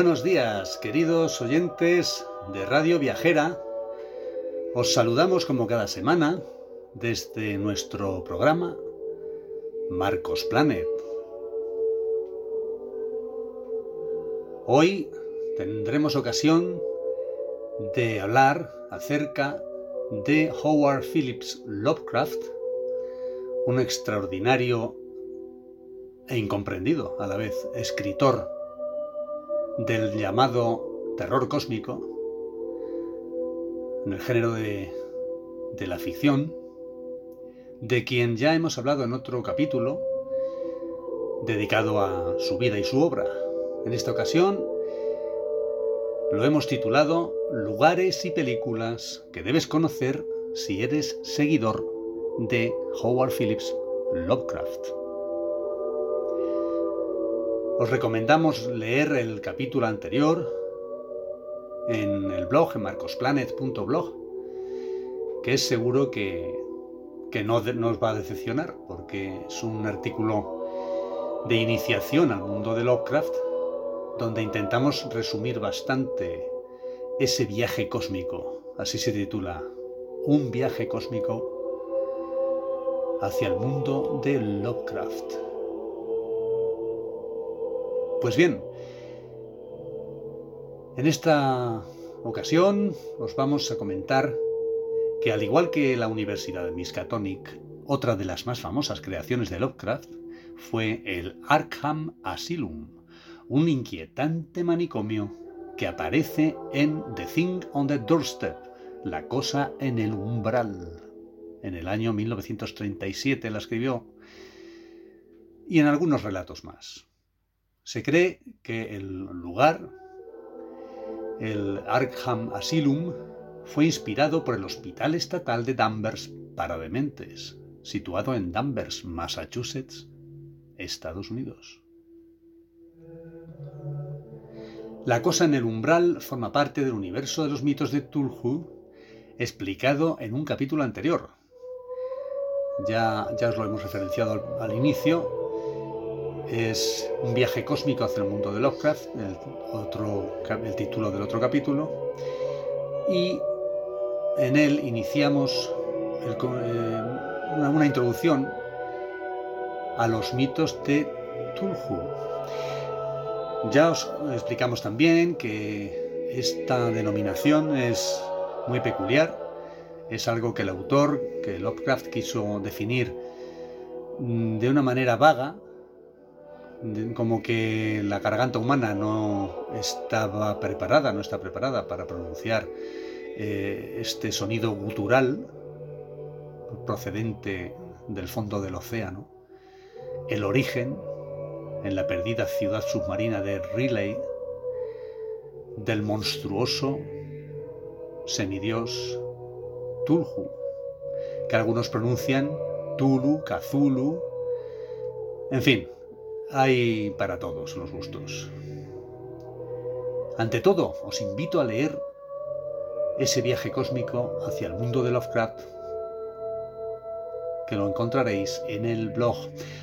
Buenos días, queridos oyentes de Radio Viajera. Os saludamos como cada semana desde nuestro programa Marcos Planet. Hoy tendremos ocasión de hablar acerca de Howard Phillips Lovecraft, un extraordinario e incomprendido a la vez escritor del llamado terror cósmico, en el género de, la ficción, de quien ya hemos hablado en otro capítulo dedicado a su vida y su obra. En esta ocasión lo hemos titulado Lugares y películas que debes conocer si eres seguidor de Howard Phillips Lovecraft. Os recomendamos leer el capítulo anterior en el blog, en marcosplanet.blog, que es seguro que, que no nos va a decepcionar, porque es un artículo de iniciación al mundo de Lovecraft, donde intentamos resumir bastante ese viaje cósmico, así se titula, un viaje cósmico hacia el mundo de Lovecraft. Pues bien, en esta ocasión os vamos a comentar que al igual que la Universidad de Miskatonic, otra de las más famosas creaciones de Lovecraft fue el Arkham Asylum, un inquietante manicomio que aparece en The Thing on the Doorstep, la cosa en el umbral. En el año 1937 la escribió y en algunos relatos más. Se cree que el lugar, el Arkham Asylum, fue inspirado por el Hospital Estatal de Danvers para dementes, situado en Danvers, Massachusetts, Estados Unidos. La cosa en el umbral forma parte del universo de los mitos de Tulhu, explicado en un capítulo anterior. Ya, ya os lo hemos referenciado al inicio, es un viaje cósmico hacia el mundo de Lovecraft, el, otro, el título del otro capítulo, y en él iniciamos eh, una, introducción a los mitos de Tulhu. Ya os explicamos también que esta denominación es muy peculiar, es algo que el autor, que Lovecraft quiso definir mm, de una manera vaga, como que la garganta humana no estaba preparada, no está preparada para pronunciar eh, este sonido gutural procedente del fondo del océano. El origen en la perdida ciudad submarina de Riley del monstruoso semidios Tulhu, que algunos pronuncian Tulu, Kazulu, en fin, hay para todos los gustos. Ante todo, os invito a leer ese viaje cósmico hacia el mundo de Lovecraft, que lo encontraréis en el blog.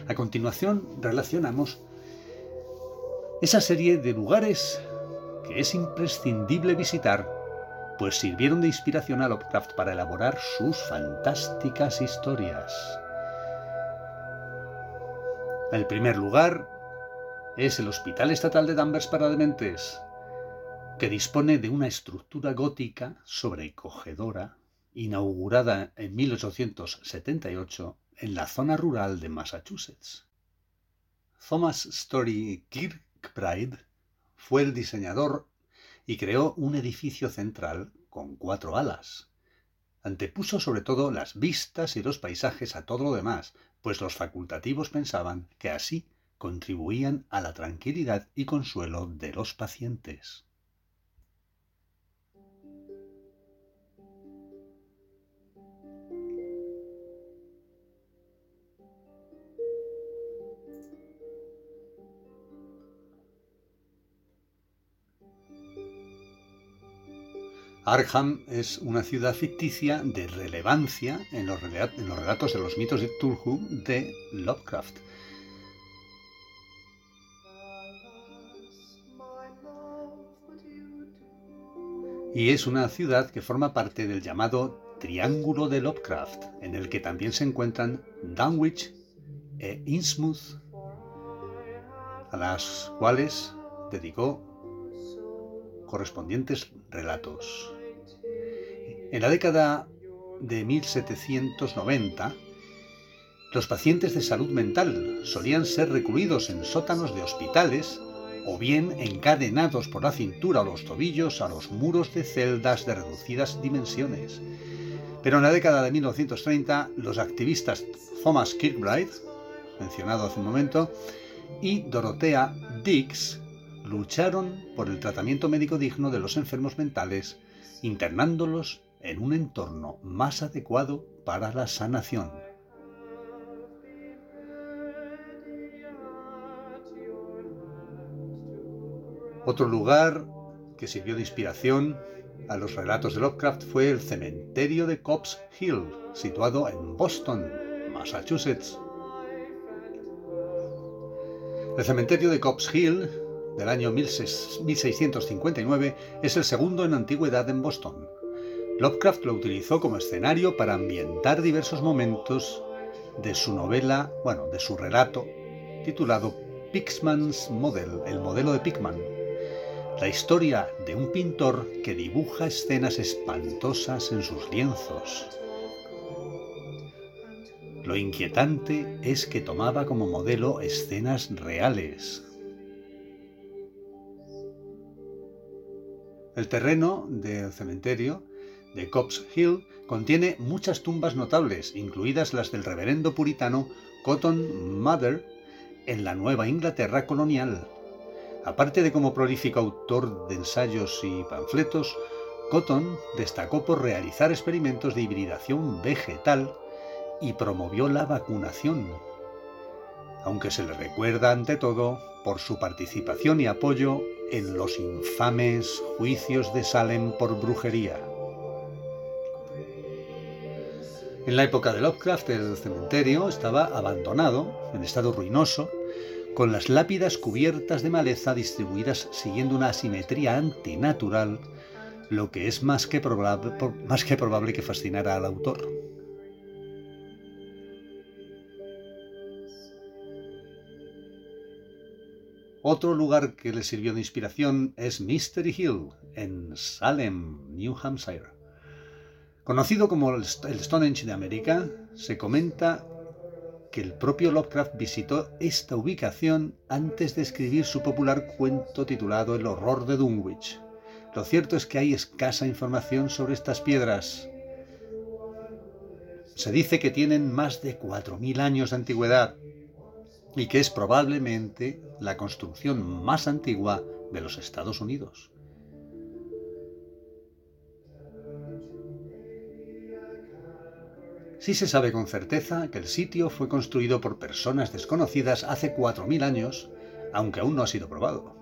A continuación relacionamos esa serie de lugares que es imprescindible visitar, pues sirvieron de inspiración a Lovecraft para elaborar sus fantásticas historias. El primer lugar es el Hospital Estatal de Danvers para Dementes, que dispone de una estructura gótica sobrecogedora, inaugurada en 1878 en la zona rural de Massachusetts. Thomas Story Kirkbride fue el diseñador y creó un edificio central con cuatro alas. Antepuso sobre todo las vistas y los paisajes a todo lo demás, pues los facultativos pensaban que así contribuían a la tranquilidad y consuelo de los pacientes. Arkham es una ciudad ficticia de relevancia en los, relatos de los mitos de Cthulhu de Lovecraft. Y es una ciudad que forma parte del llamado Triángulo de Lovecraft, en el que también se encuentran Dunwich e Innsmouth, a las cuales dedicó correspondientes relatos. En la década de 1790, los pacientes de salud mental solían ser recluidos en sótanos de hospitales o bien encadenados por la cintura o los tobillos a los muros de celdas de reducidas dimensiones. Pero en la década de 1930, los activistas Thomas Kirkbride, mencionado hace un momento, y Dorothea Dix lucharon por el tratamiento médico digno de los enfermos mentales, internándolos en un entorno más adecuado para la sanación. Otro lugar que sirvió de inspiración a los relatos de Lovecraft fue el cementerio de Copp's Hill, situado en Boston, Massachusetts. El cementerio de Copp's Hill, del año 1659, es el segundo en antigüedad en Boston. Lovecraft lo utilizó como escenario para ambientar diversos momentos de su novela, bueno, de su relato, titulado Pixman's Model, el modelo de Pickman. La historia de un pintor que dibuja escenas espantosas en sus lienzos. Lo inquietante es que tomaba como modelo escenas reales. El terreno del cementerio de Copp's Hill contiene muchas tumbas notables, incluidas las del reverendo puritano Cotton Mather en la Nueva Inglaterra colonial. Aparte de como prolífico autor de ensayos y panfletos, Cotton destacó por realizar experimentos de hibridación vegetal y promovió la vacunación, aunque se le recuerda ante todo por su participación y apoyo en los infames juicios de Salem por brujería. En la época de Lovecraft el cementerio estaba abandonado, en estado ruinoso, con las lápidas cubiertas de maleza distribuidas siguiendo una asimetría antinatural, lo que es más que, probable, más que probable que fascinara al autor. Otro lugar que le sirvió de inspiración es Mystery Hill, en Salem, New Hampshire. Conocido como el Stonehenge de América, se comenta que el propio Lovecraft visitó esta ubicación antes de escribir su popular cuento titulado El horror de Dunwich. Lo cierto es que hay escasa información sobre estas piedras. Se dice que tienen más de 4.000 años de antigüedad y que es probablemente la construcción más antigua de los Estados Unidos. Sí se sabe con certeza que el sitio fue construido por personas desconocidas hace 4.000 años, aunque aún no ha sido probado.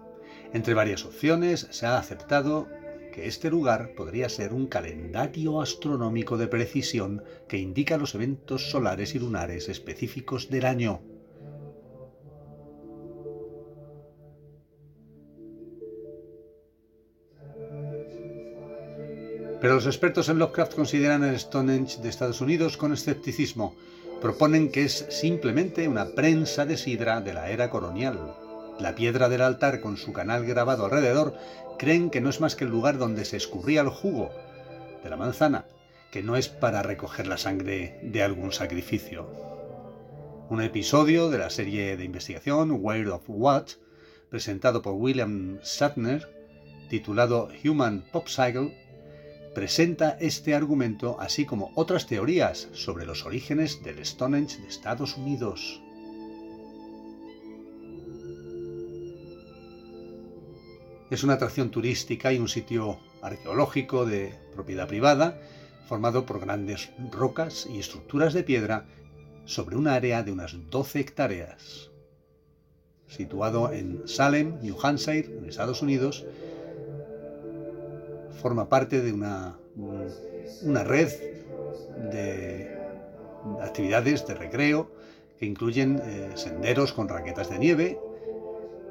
Entre varias opciones se ha aceptado que este lugar podría ser un calendario astronómico de precisión que indica los eventos solares y lunares específicos del año. Pero los expertos en Lovecraft consideran el Stonehenge de Estados Unidos con escepticismo. Proponen que es simplemente una prensa de sidra de la era colonial. la piedra del altar con su canal grabado alrededor, creen que no es más que el lugar donde se escurría el jugo de la manzana, que no es para recoger la sangre de algún sacrificio. Un episodio de la serie de investigación Where of What, presentado por William Shatner, titulado Human Pop Cycle, presenta este argumento así como otras teorías sobre los orígenes del Stonehenge de Estados Unidos. Es una atracción turística y un sitio arqueológico de propiedad privada, formado por grandes rocas y estructuras de piedra sobre un área de unas 12 hectáreas. Situado en Salem, New Hampshire, en Estados Unidos, forma parte de una, una red de actividades de recreo que incluyen eh, senderos con raquetas de nieve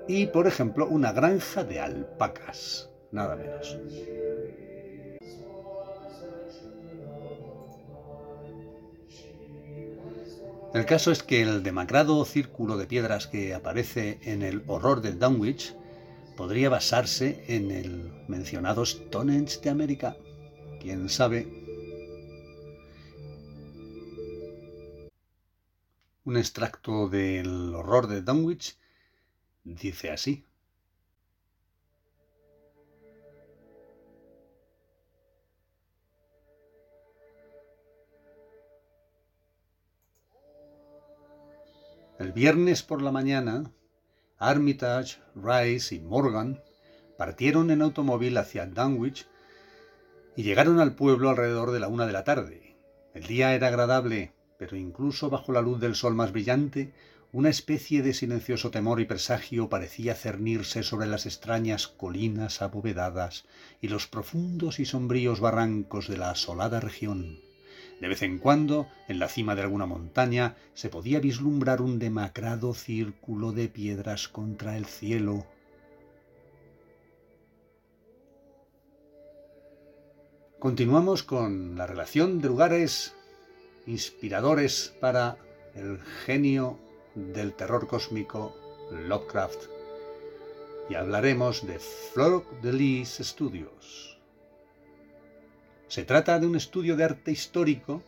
y, por ejemplo, una granja de alpacas, nada menos. El caso es que el demacrado círculo de piedras que aparece en el horror del Dunwich podría basarse en el mencionado Stonehenge de América. ¿Quién sabe? Un extracto del horror de Dunwich dice así. El viernes por la mañana, Armitage, Rice y Morgan partieron en automóvil hacia Dunwich y llegaron al pueblo alrededor de la una de la tarde. El día era agradable, pero incluso bajo la luz del sol más brillante, una especie de silencioso temor y presagio parecía cernirse sobre las extrañas colinas abovedadas y los profundos y sombríos barrancos de la asolada región. De vez en cuando, en la cima de alguna montaña, se podía vislumbrar un demacrado círculo de piedras contra el cielo. Continuamos con la relación de lugares inspiradores para el genio del terror cósmico Lovecraft y hablaremos de Flor de Lis Studios. Se trata de un estudio de arte histórico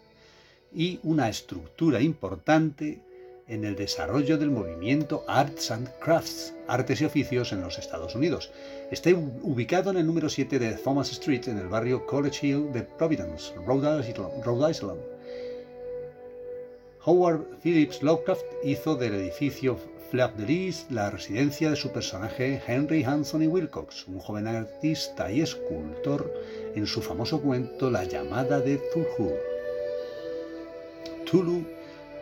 y una estructura importante en el desarrollo del movimiento Arts and Crafts, artes y oficios en los Estados Unidos. Está ubicado en el número 7 de Thomas Street, en el barrio College Hill de Providence, Rhode Island. Howard Phillips Lovecraft hizo del edificio Fleur de Lis la residencia de su personaje Henry Anthony Wilcox, un joven artista y escultor en su famoso cuento La llamada de Tulu, Tulu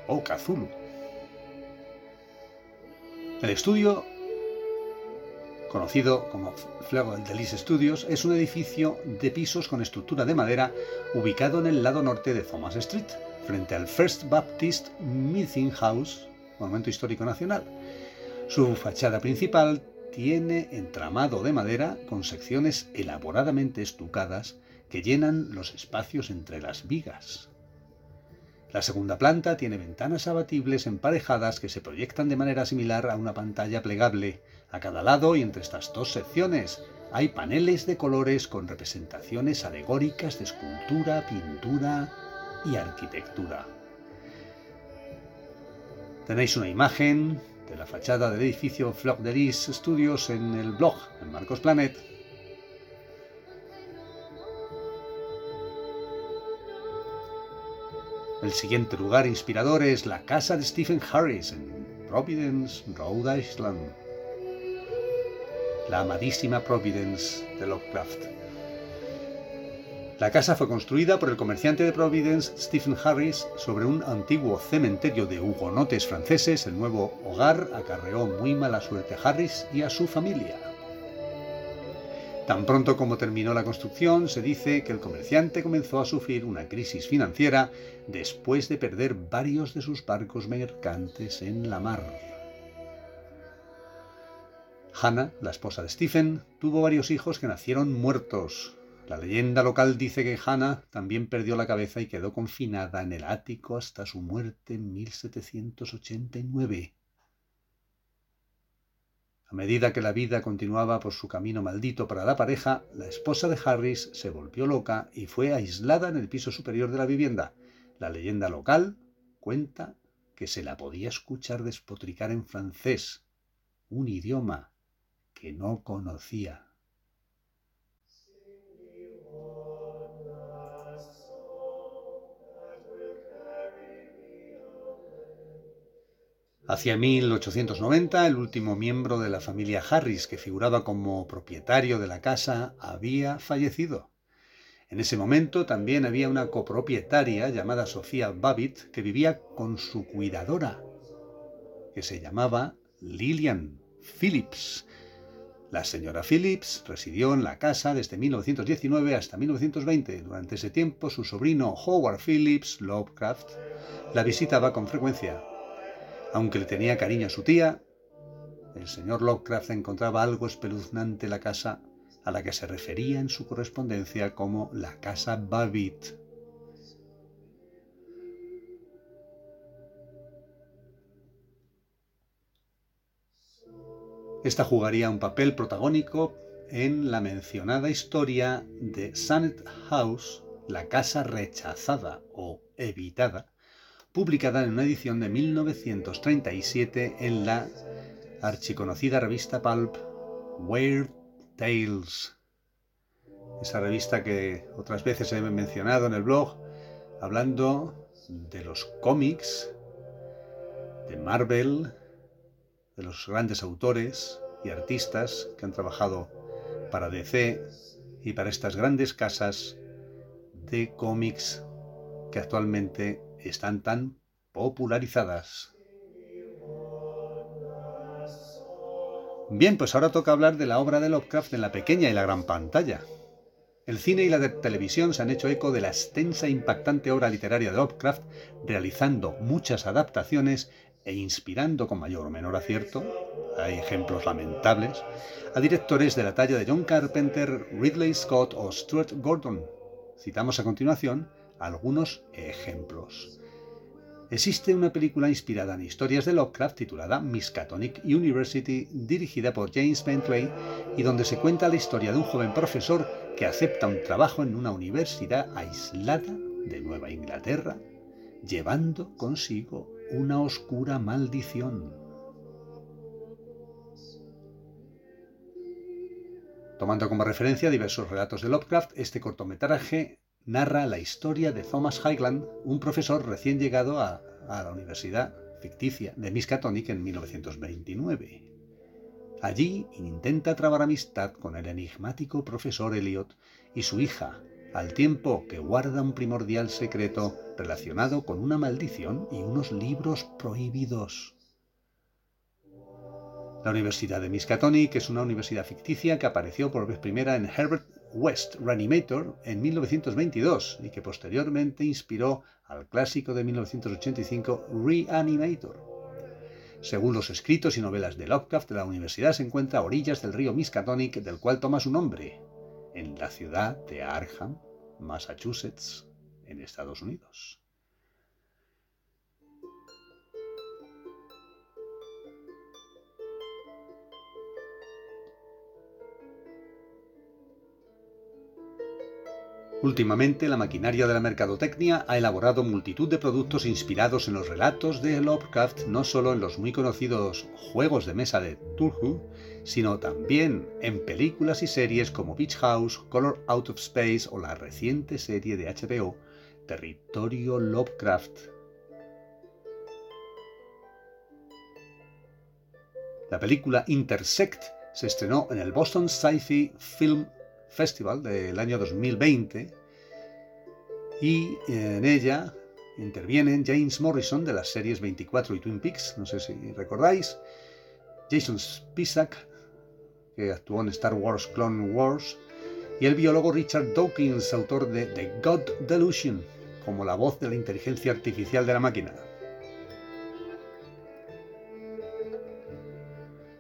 o Cthulhu. El estudio, conocido como Fleur de Lis Studios, es un edificio de pisos con estructura de madera ubicado en el lado norte de Thomas Street, frente al First Baptist Meeting House, Monumento Histórico Nacional. Su fachada principal tiene entramado de madera con secciones elaboradamente estucadas que llenan los espacios entre las vigas. La segunda planta tiene ventanas abatibles emparejadas que se proyectan de manera similar a una pantalla plegable. A cada lado y entre estas dos secciones hay paneles de colores con representaciones alegóricas de escultura, pintura y arquitectura. Tenéis una imagen de la fachada del edificio Fleur de Lis Studios en el blog en Marcos Planet. El siguiente lugar inspirador es la casa de Stephen Harris en Providence, Rhode Island. La amadísima Providence de Lovecraft. La casa fue construida por el comerciante de Providence Stephen Harris sobre un antiguo cementerio de hugonotes franceses. El nuevo hogar acarreó muy mala suerte a Harris y a su familia. Tan pronto como terminó la construcción, se dice que el comerciante comenzó a sufrir una crisis financiera después de perder varios de sus barcos mercantes en la mar. Hannah, la esposa de Stephen, tuvo varios hijos que nacieron muertos, la leyenda local dice que Hannah también perdió la cabeza y quedó confinada en el ático hasta su muerte en 1789. A medida que la vida continuaba por su camino maldito para la pareja, la esposa de Harris se volvió loca y fue aislada en el piso superior de la vivienda. La leyenda local cuenta que se la podía escuchar despotricar en francés, un idioma que no conocía. Hacia 1890, el último miembro de la familia Harris, que figuraba como propietario de la casa, había fallecido. En ese momento también había una copropietaria llamada Sofía Babbitt que vivía con su cuidadora, que se llamaba Lillian Phillips. La señora Phillips residió en la casa desde 1919 hasta 1920. Durante ese tiempo, su sobrino Howard Phillips Lovecraft la visitaba con frecuencia. Aunque le tenía cariño a su tía, el señor Lovecraft encontraba algo espeluznante en la casa a la que se refería en su correspondencia como la casa Babbitt. Esta jugaría un papel protagónico en la mencionada historia de Sunnet House, la casa rechazada o evitada, publicada en una edición de 1937 en la archiconocida revista Pulp Weird Tales. Esa revista que otras veces he mencionado en el blog, hablando de los cómics, de Marvel, de los grandes autores y artistas que han trabajado para DC y para estas grandes casas de cómics que actualmente están tan popularizadas. Bien, pues ahora toca hablar de la obra de Lovecraft en la pequeña y la gran pantalla. El cine y la televisión se han hecho eco de la extensa e impactante obra literaria de Lovecraft, realizando muchas adaptaciones e inspirando con mayor o menor acierto, hay ejemplos lamentables, a directores de la talla de John Carpenter, Ridley Scott o Stuart Gordon. Citamos a continuación algunos ejemplos. Existe una película inspirada en historias de Lovecraft titulada Miskatonic University, dirigida por James Bentley, y donde se cuenta la historia de un joven profesor que acepta un trabajo en una universidad aislada de Nueva Inglaterra, llevando consigo una oscura maldición. Tomando como referencia diversos relatos de Lovecraft, este cortometraje narra la historia de Thomas Highland, un profesor recién llegado a, la universidad ficticia de Miskatonic en 1929. Allí intenta trabar amistad con el enigmático profesor Elliot y su hija, al tiempo que guarda un primordial secreto relacionado con una maldición y unos libros prohibidos. La Universidad de Miskatonic es una universidad ficticia que apareció por vez primera en Herbert West Reanimator en 1922 y que posteriormente inspiró al clásico de 1985 Reanimator. Según los escritos y novelas de Lovecraft, la universidad se encuentra a orillas del río Miskatonic, del cual toma su nombre, en la ciudad de Arkham, Massachusetts, en Estados Unidos. Últimamente, la maquinaria de la mercadotecnia ha elaborado multitud de productos inspirados en los relatos de Lovecraft, no solo en los muy conocidos juegos de mesa de Cthulhu, sino también en películas y series como Beach House, Color Out of Space o la reciente serie de HBO Territorio Lovecraft. La película Intersect se estrenó en el Boston Sci-Fi Film Festival del año 2020 y en ella intervienen James Morrison de las series 24 y Twin Peaks, no sé si recordáis, Jason Spisak, que actuó en Star Wars Clone Wars, y el biólogo Richard Dawkins, autor de The God Delusion, como la voz de la inteligencia artificial de la máquina.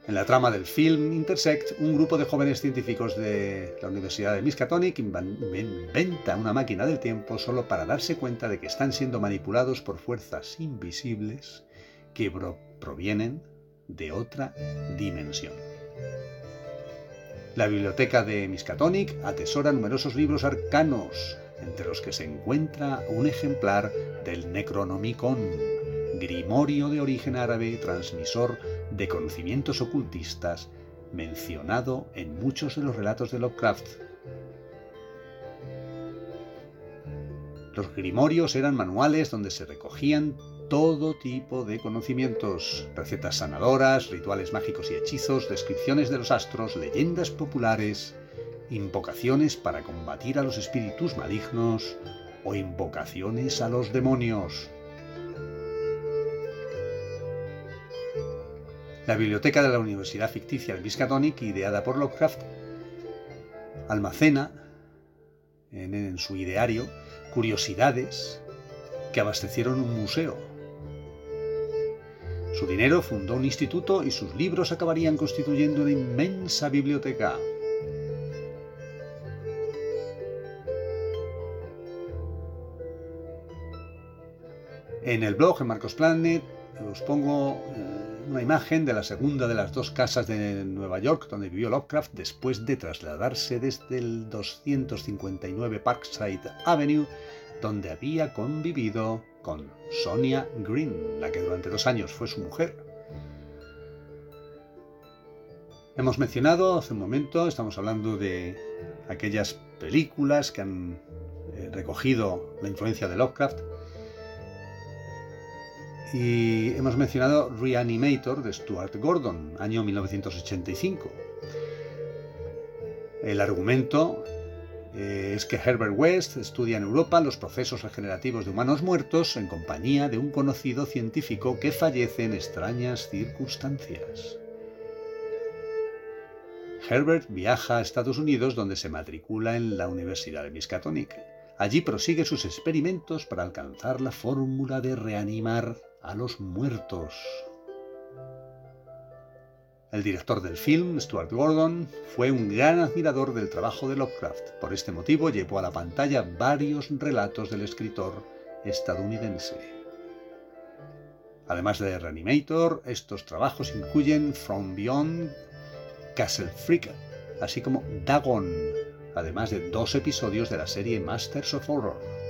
En la trama del film Intersect, un grupo de jóvenes científicos de la Universidad de Miskatonic inventa una máquina del tiempo solo para darse cuenta de que están siendo manipulados por fuerzas invisibles que provienen de otra dimensión. La biblioteca de Miskatonic atesora numerosos libros arcanos, entre los que se encuentra un ejemplar del Necronomicon, grimorio de origen árabe transmisor de conocimientos ocultistas, mencionado en muchos de los relatos de Lovecraft. Los grimorios eran manuales donde se recogían todo tipo de conocimientos, recetas sanadoras, rituales mágicos y hechizos, descripciones de los astros, leyendas populares, invocaciones para combatir a los espíritus malignos o invocaciones a los demonios. La biblioteca de la Universidad Ficticia de Miskatonic, ideada por Lovecraft, almacena en, su ideario curiosidades que abastecieron un museo. Su dinero fundó un instituto y sus libros acabarían constituyendo una inmensa biblioteca. En el blog, en Marcos Planet, os pongo eh, una imagen de la segunda de las dos casas de Nueva York donde vivió Lovecraft después de trasladarse desde el 259 Parkside Avenue, donde había convivido con Sonia Green, la que durante dos años fue su mujer. Hemos mencionado hace un momento, estamos hablando de aquellas películas que han eh, recogido la influencia de Lovecraft, y hemos mencionado Reanimator de Stuart Gordon, año 1985. El argumento eh, es que Herbert West estudia en Europa los procesos regenerativos de humanos muertos en compañía de un conocido científico que fallece en extrañas circunstancias. Herbert viaja a Estados Unidos donde se matricula en la Universidad de Miskatonic. Allí prosigue sus experimentos para alcanzar la fórmula de reanimar a los muertos. El director del film, Stuart Gordon, fue un gran admirador del trabajo de Lovecraft. Por este motivo llevó a la pantalla varios relatos del escritor estadounidense. Además de Reanimator, estos trabajos incluyen From Beyond, Castle Freak, así como Dagon, además de dos episodios de la serie Masters of Horror.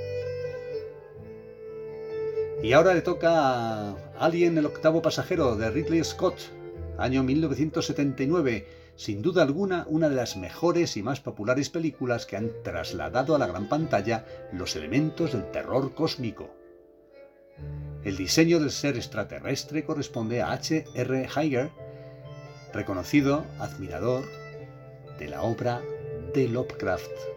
Y ahora le toca a Alien el octavo pasajero de Ridley Scott, año 1979, sin duda alguna una de las mejores y más populares películas que han trasladado a la gran pantalla los elementos del terror cósmico. El diseño del ser extraterrestre corresponde a H. R. Heiger, reconocido admirador de la obra de Lovecraft.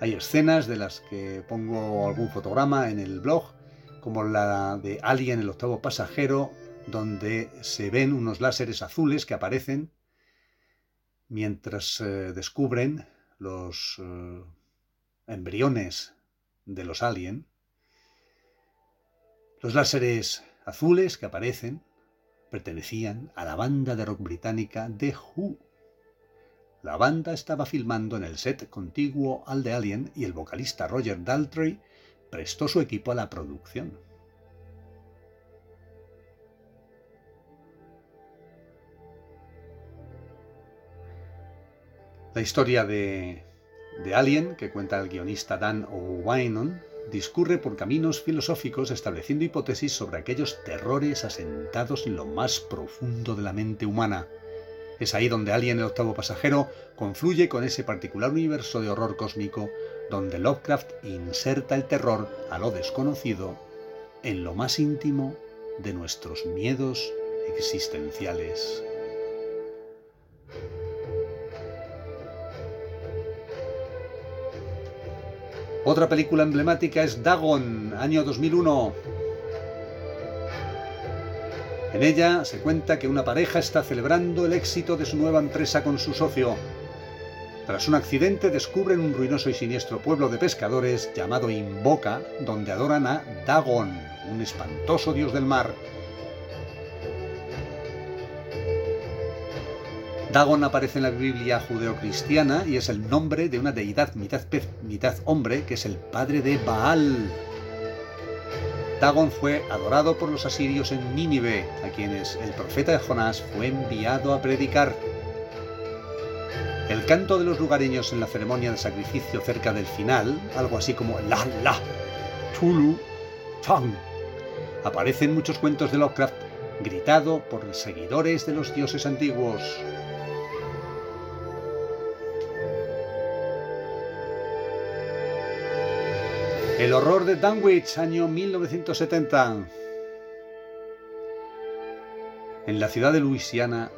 Hay escenas de las que pongo algún fotograma en el blog, como la de Alien el octavo pasajero, donde se ven unos láseres azules que aparecen mientras eh, descubren los eh, embriones de los alien. Los láseres azules que aparecen pertenecían a la banda de rock británica The Who. La banda estaba filmando en el set contiguo al de Alien y el vocalista Roger Daltrey prestó su equipo a la producción. La historia de, de Alien, que cuenta el guionista Dan O'Winon, discurre por caminos filosóficos estableciendo hipótesis sobre aquellos terrores asentados en lo más profundo de la mente humana, es ahí donde Alien el octavo pasajero confluye con ese particular universo de horror cósmico donde Lovecraft inserta el terror a lo desconocido en lo más íntimo de nuestros miedos existenciales. Otra película emblemática es Dagon, año 2001. En ella se cuenta que una pareja está celebrando el éxito de su nueva empresa con su socio. Tras un accidente descubren un ruinoso y siniestro pueblo de pescadores llamado Invoca, donde adoran a Dagon, un espantoso dios del mar. Dagon aparece en la Biblia judeocristiana y es el nombre de una deidad mitad mitad hombre, que es el padre de Baal. Dagon fue adorado por los asirios en Nínive, a quienes el profeta Jonás fue enviado a predicar. El canto de los lugareños en la ceremonia de sacrificio cerca del final, algo así como la la, Tulu, Fang, aparece en muchos cuentos de Lovecraft, gritado por seguidores de los dioses antiguos. El horror de Dunwich, año 1970. En la ciudad de Luisiana,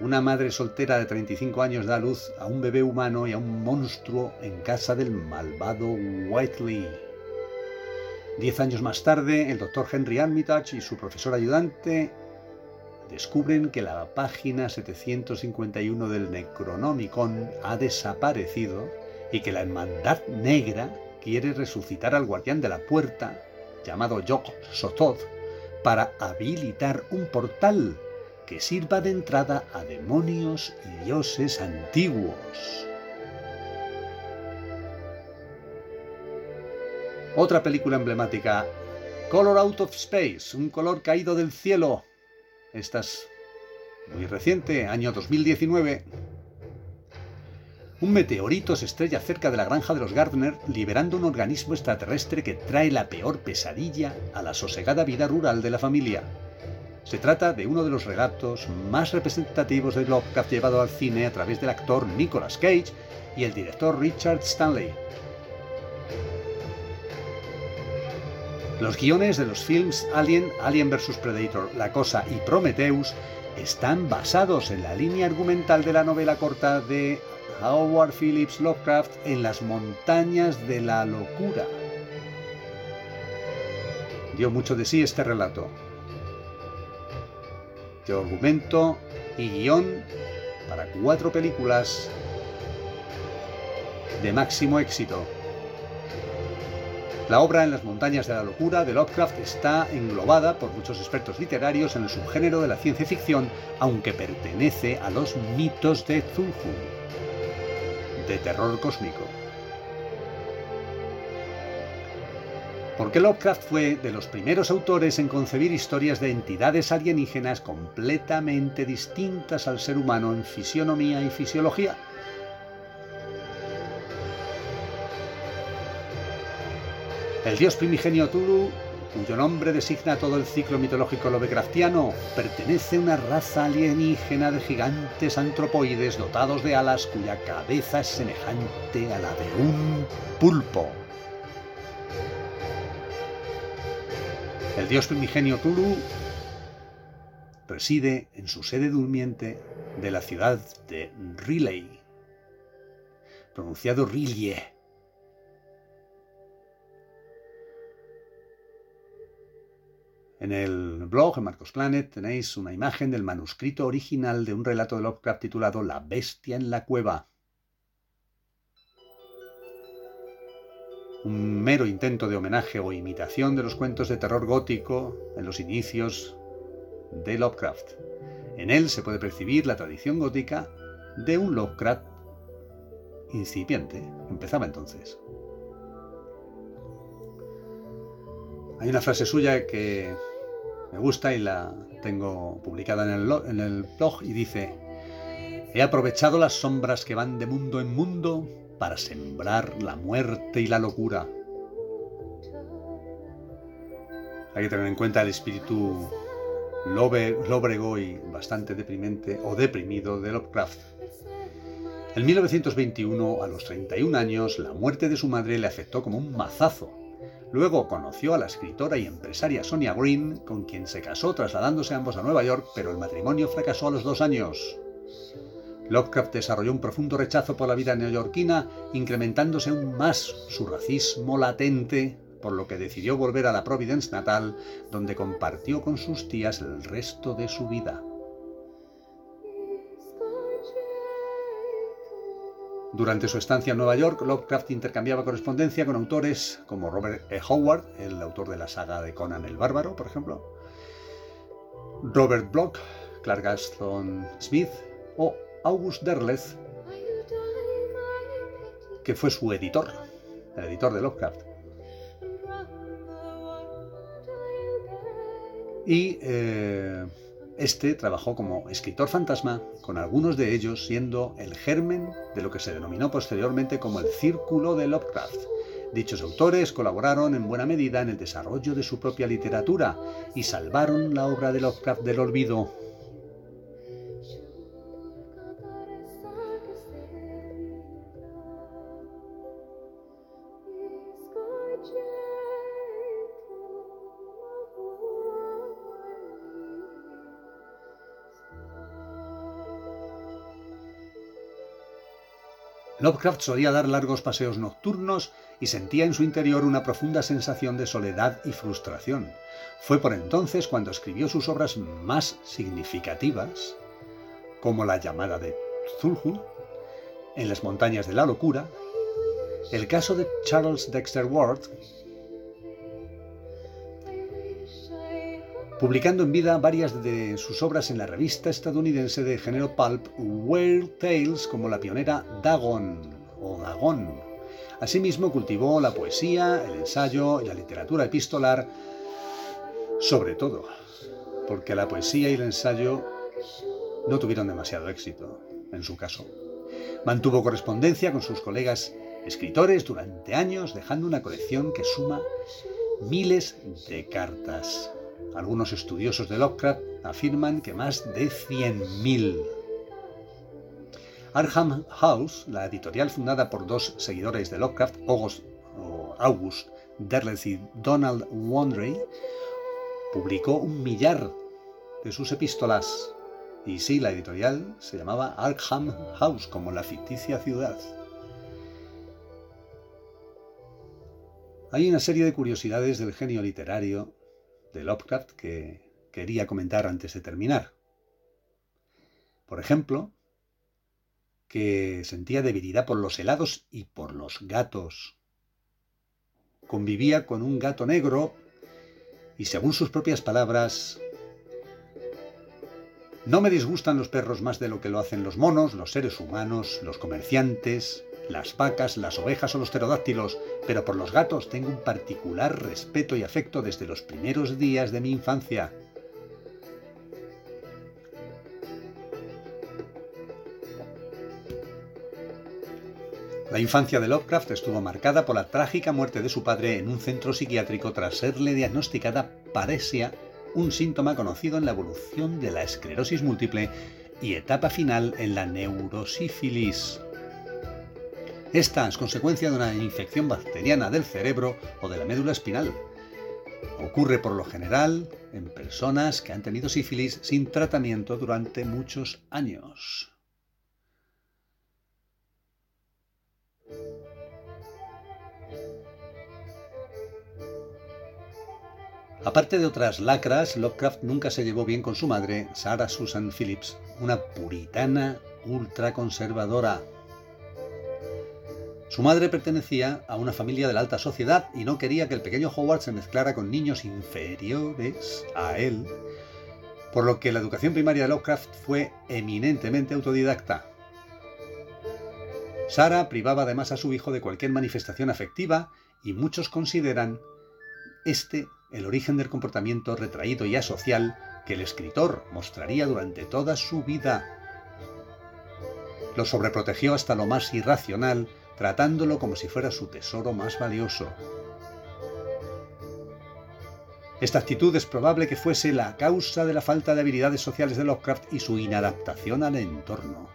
una madre soltera de 35 años da luz a un bebé humano y a un monstruo en casa del malvado Whiteley. Diez años más tarde, el doctor Henry Armitage y su profesor ayudante descubren que la página 751 del Necronomicon ha desaparecido y que la Hermandad Negra quiere resucitar al guardián de la puerta, llamado Yog Sothoth, para habilitar un portal que sirva de entrada a demonios y dioses antiguos. Otra película emblemática, Color Out of Space, un color caído del cielo. Esta es muy reciente, año 2019. Un meteorito se estrella cerca de la granja de los Gardner, liberando un organismo extraterrestre que trae la peor pesadilla a la sosegada vida rural de la familia. Se trata de uno de los relatos más representativos de Lovecraft llevado al cine a través del actor Nicolas Cage y el director Richard Stanley. Los guiones de los films Alien, Alien vs Predator, La Cosa y Prometheus están basados en la línea argumental de la novela corta de Howard Phillips Lovecraft en las montañas de la locura. Dio mucho de sí este relato. De argumento y guion para cuatro películas de máximo éxito. La obra En las montañas de la locura de Lovecraft está englobada por muchos expertos literarios en el subgénero de la ciencia ficción, aunque pertenece a los mitos de Zulhu de terror cósmico. Porque Lovecraft fue de los primeros autores en concebir historias de entidades alienígenas completamente distintas al ser humano en fisionomía y fisiología. El dios primigenio Tulu cuyo nombre designa todo el ciclo mitológico Lovecraftiano, pertenece a una raza alienígena de gigantes antropoides dotados de alas cuya cabeza es semejante a la de un pulpo. El dios primigenio Tulu reside en su sede durmiente de la ciudad de Riley, pronunciado Rillie En el blog, en Marcos Planet, tenéis una imagen del manuscrito original de un relato de Lovecraft titulado La bestia en la cueva. Un mero intento de homenaje o imitación de los cuentos de terror gótico en los inicios de Lovecraft. En él se puede percibir la tradición gótica de un Lovecraft incipiente. Empezaba entonces. Hay una frase suya que me gusta y la tengo publicada en el, blog y dice, he aprovechado las sombras que van de mundo en mundo para sembrar la muerte y la locura. Hay que tener en cuenta el espíritu lóbrego y bastante deprimente o deprimido de Lovecraft. En 1921, a los 31 años, la muerte de su madre le afectó como un mazazo Luego conoció a la escritora y empresaria Sonia Green, con quien se casó trasladándose ambos a Nueva York, pero el matrimonio fracasó a los dos años. Lovecraft desarrolló un profundo rechazo por la vida neoyorquina, incrementándose aún más su racismo latente, por lo que decidió volver a la Providence natal, donde compartió con sus tías el resto de su vida. Durante su estancia en Nueva York, Lovecraft intercambiaba correspondencia con autores como Robert E. Howard, el autor de la saga de Conan el Bárbaro, por ejemplo, Robert Bloch, Clark Gaston Smith o August Derleth, que fue su editor, el editor de Lovecraft. Y eh, este trabajó como escritor fantasma, con algunos de ellos siendo el germen de lo que se denominó posteriormente como el Círculo de Lovecraft. Dichos autores colaboraron en buena medida en el desarrollo de su propia literatura y salvaron la obra de Lovecraft del olvido Lovecraft solía dar largos paseos nocturnos y sentía en su interior una profunda sensación de soledad y frustración. Fue por entonces cuando escribió sus obras más significativas, como La llamada de Zulhu, En las montañas de la locura, el caso de Charles Dexter Ward, publicando en vida varias de sus obras en la revista estadounidense de género pulp Weird Tales como la pionera Dagon o Dagon. Asimismo cultivó la poesía, el ensayo y la literatura epistolar, sobre todo, porque la poesía y el ensayo no tuvieron demasiado éxito, en su caso. Mantuvo correspondencia con sus colegas escritores durante años, dejando una colección que suma miles de cartas. Algunos estudiosos de Lovecraft afirman que más de 100.000. Arkham House, la editorial fundada por dos seguidores de Lovecraft, August, August Derleth y Donald Wandrey, publicó un millar de sus epístolas. Y sí, la editorial se llamaba Arkham House, como la ficticia ciudad. Hay una serie de curiosidades del genio literario de Lovecraft que quería comentar antes de terminar. Por ejemplo, que sentía debilidad por los helados y por los gatos. Convivía con un gato negro y según sus propias palabras, no me disgustan los perros más de lo que lo hacen los monos, los seres humanos, los comerciantes, las vacas, las ovejas o los pterodáctilos, pero por los gatos tengo un particular respeto y afecto desde los primeros días de mi infancia. La infancia de Lovecraft estuvo marcada por la trágica muerte de su padre en un centro psiquiátrico tras serle diagnosticada paresia, un síntoma conocido en la evolución de la esclerosis múltiple y etapa final en la neurosífilis. Esta es consecuencia de una infección bacteriana del cerebro o de la médula espinal. Ocurre por lo general en personas que han tenido sífilis sin tratamiento durante muchos años. Aparte de otras lacras, Lovecraft nunca se llevó bien con su madre, Sarah Susan Phillips, una puritana ultraconservadora su madre pertenecía a una familia de la alta sociedad y no quería que el pequeño Howard se mezclara con niños inferiores a él, por lo que la educación primaria de Lovecraft fue eminentemente autodidacta. Sara privaba además a su hijo de cualquier manifestación afectiva y muchos consideran este el origen del comportamiento retraído y asocial que el escritor mostraría durante toda su vida. Lo sobreprotegió hasta lo más irracional tratándolo como si fuera su tesoro más valioso. Esta actitud es probable que fuese la causa de la falta de habilidades sociales de Lovecraft y su inadaptación al entorno.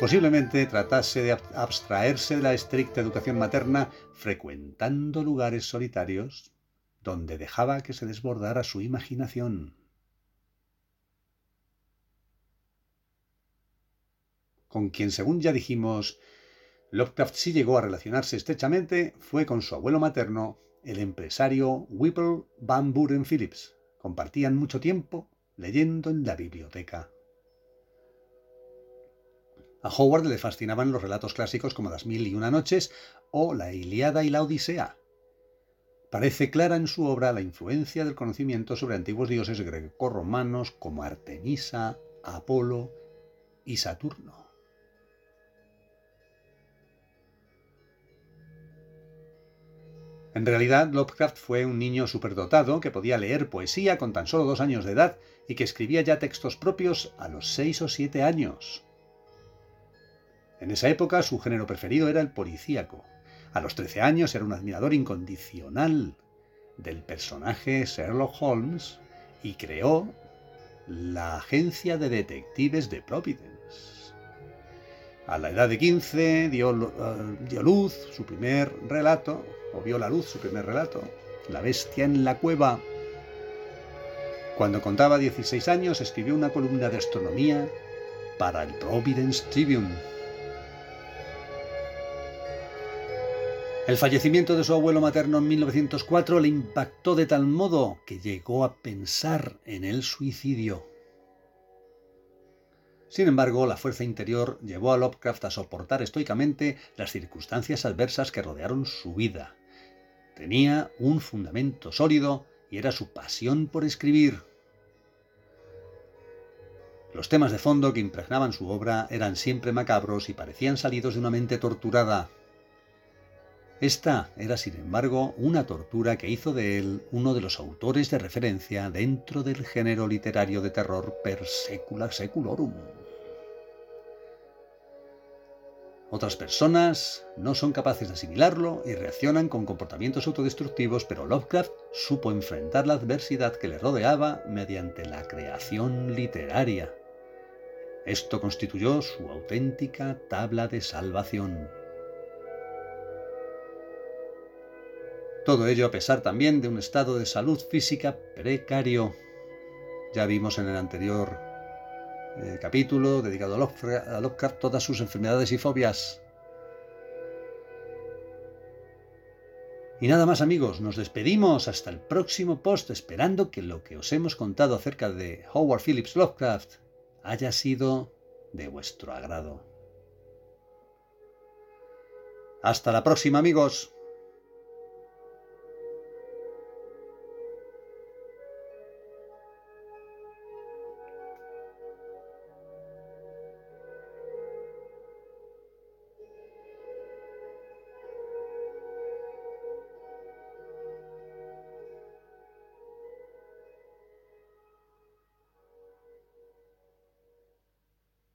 Posiblemente tratase de abstraerse de la estricta educación materna frecuentando lugares solitarios donde dejaba que se desbordara su imaginación. Con quien, según ya dijimos, Lovecraft sí llegó a relacionarse estrechamente fue con su abuelo materno, el empresario Whipple Van Buren Phillips. Compartían mucho tiempo leyendo en la biblioteca. A Howard le fascinaban los relatos clásicos como Las Mil y Una Noches o La Iliada y la Odisea. Parece clara en su obra la influencia del conocimiento sobre antiguos dioses greco-romanos como Artemisa, Apolo y Saturno. En realidad, Lovecraft fue un niño superdotado que podía leer poesía con tan solo dos años de edad y que escribía ya textos propios a los seis o siete años. En esa época su género preferido era el policíaco. A los trece años era un admirador incondicional del personaje Sherlock Holmes y creó la agencia de detectives de Providence. A la edad de 15 dio, eh, dio luz su primer relato, o vio la luz su primer relato, La bestia en la cueva. Cuando contaba 16 años escribió una columna de astronomía para el Providence Tribune. El fallecimiento de su abuelo materno en 1904 le impactó de tal modo que llegó a pensar en el suicidio. Sin embargo, la fuerza interior llevó a Lovecraft a soportar estoicamente las circunstancias adversas que rodearon su vida. Tenía un fundamento sólido y era su pasión por escribir. Los temas de fondo que impregnaban su obra eran siempre macabros y parecían salidos de una mente torturada. Esta era, sin embargo, una tortura que hizo de él uno de los autores de referencia dentro del género literario de terror per secula seculorum. Otras personas no son capaces de asimilarlo y reaccionan con comportamientos autodestructivos, pero Lovecraft supo enfrentar la adversidad que le rodeaba mediante la creación literaria. Esto constituyó su auténtica tabla de salvación. Todo ello a pesar también de un estado de salud física precario. Ya vimos en el anterior eh, capítulo dedicado a Lovecraft todas sus enfermedades y fobias. Y nada más amigos, nos despedimos hasta el próximo post esperando que lo que os hemos contado acerca de Howard Phillips Lovecraft haya sido de vuestro agrado. Hasta la próxima amigos.